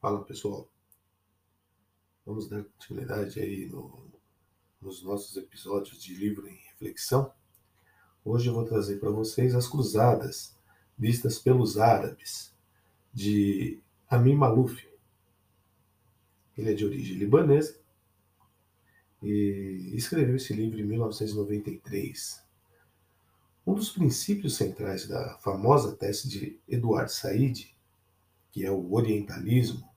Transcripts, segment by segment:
Fala pessoal, vamos dar continuidade aí no, nos nossos episódios de livro em reflexão. Hoje eu vou trazer para vocês as cruzadas vistas pelos árabes de Amin Malouf. Ele é de origem libanesa e escreveu esse livro em 1993. Um dos princípios centrais da famosa tese de Eduard Said, que é o orientalismo,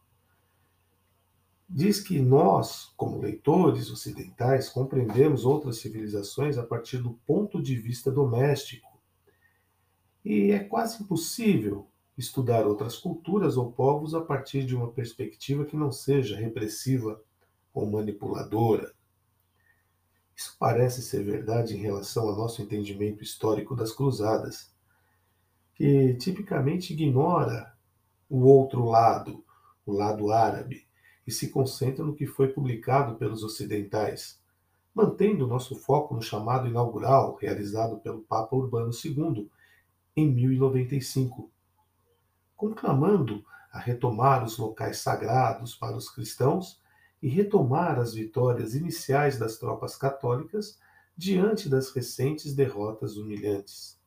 diz que nós, como leitores ocidentais, compreendemos outras civilizações a partir do ponto de vista doméstico. E é quase impossível estudar outras culturas ou povos a partir de uma perspectiva que não seja repressiva ou manipuladora. Isso parece ser verdade em relação ao nosso entendimento histórico das cruzadas, que tipicamente ignora o outro lado, o lado árabe, e se concentra no que foi publicado pelos ocidentais, mantendo nosso foco no chamado inaugural realizado pelo Papa Urbano II em 1095, conclamando a retomar os locais sagrados para os cristãos e retomar as vitórias iniciais das tropas católicas diante das recentes derrotas humilhantes.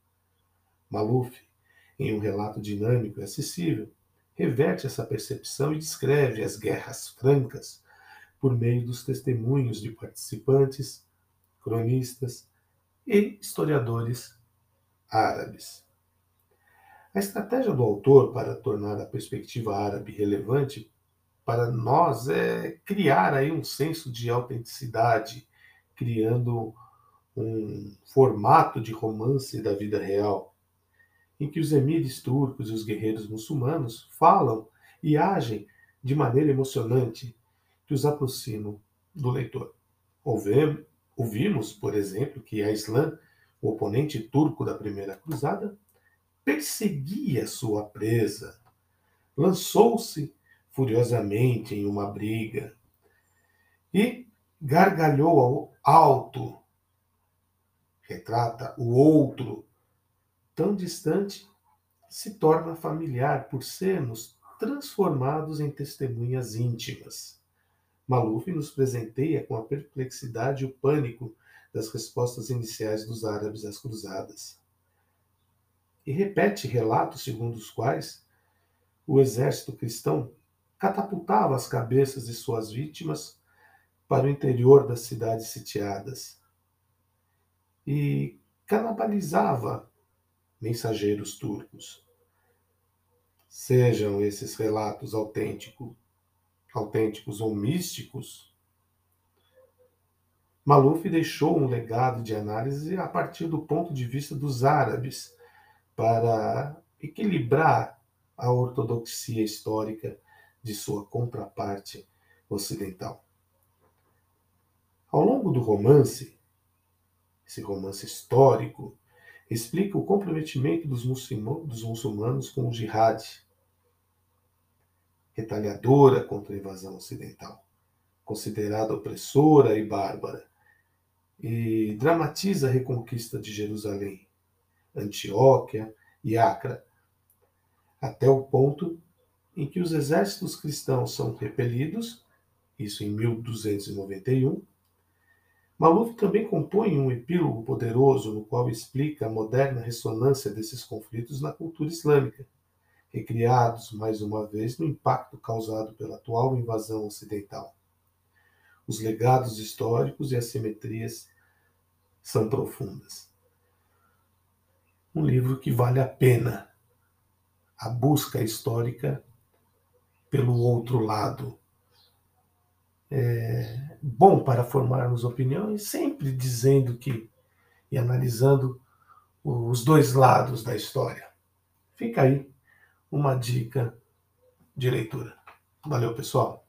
Maluf, em um relato dinâmico e acessível, reverte essa percepção e descreve as guerras francas por meio dos testemunhos de participantes, cronistas e historiadores árabes. A estratégia do autor para tornar a perspectiva árabe relevante para nós é criar aí um senso de autenticidade, criando um formato de romance da vida real, em que os emires turcos e os guerreiros muçulmanos falam e agem de maneira emocionante que os aproximam do leitor. Ouvimos, por exemplo, que a Islã, o oponente turco da primeira cruzada, perseguia sua presa, lançou-se furiosamente em uma briga e gargalhou alto. Retrata o outro, tão distante, se torna familiar por sermos transformados em testemunhas íntimas. Maluf nos presenteia com a perplexidade e o pânico das respostas iniciais dos árabes às cruzadas. E repete relatos segundo os quais o exército cristão catapultava as cabeças de suas vítimas para o interior das cidades sitiadas e canibalizava mensageiros turcos. Sejam esses relatos autênticos, autênticos ou místicos, Maluf deixou um legado de análise a partir do ponto de vista dos árabes para equilibrar a ortodoxia histórica de sua contraparte ocidental. Ao longo do romance, esse romance histórico, explica o comprometimento dos, muçulmanos com o jihad, retaliadora contra a invasão ocidental, considerada opressora e bárbara, e dramatiza a reconquista de Jerusalém, Antioquia e Acre, até o ponto em que os exércitos cristãos são repelidos, isso em 1291. Maluf também compõe um epílogo poderoso no qual explica a moderna ressonância desses conflitos na cultura islâmica, recriados mais uma vez no impacto causado pela atual invasão ocidental. Os legados históricos e as simetrias são profundas. Um livro que vale a pena a busca histórica pelo outro lado. É bom para formarmos opiniões, sempre dizendo que e analisando os dois lados da história. Fica aí uma dica de leitura. Valeu, pessoal.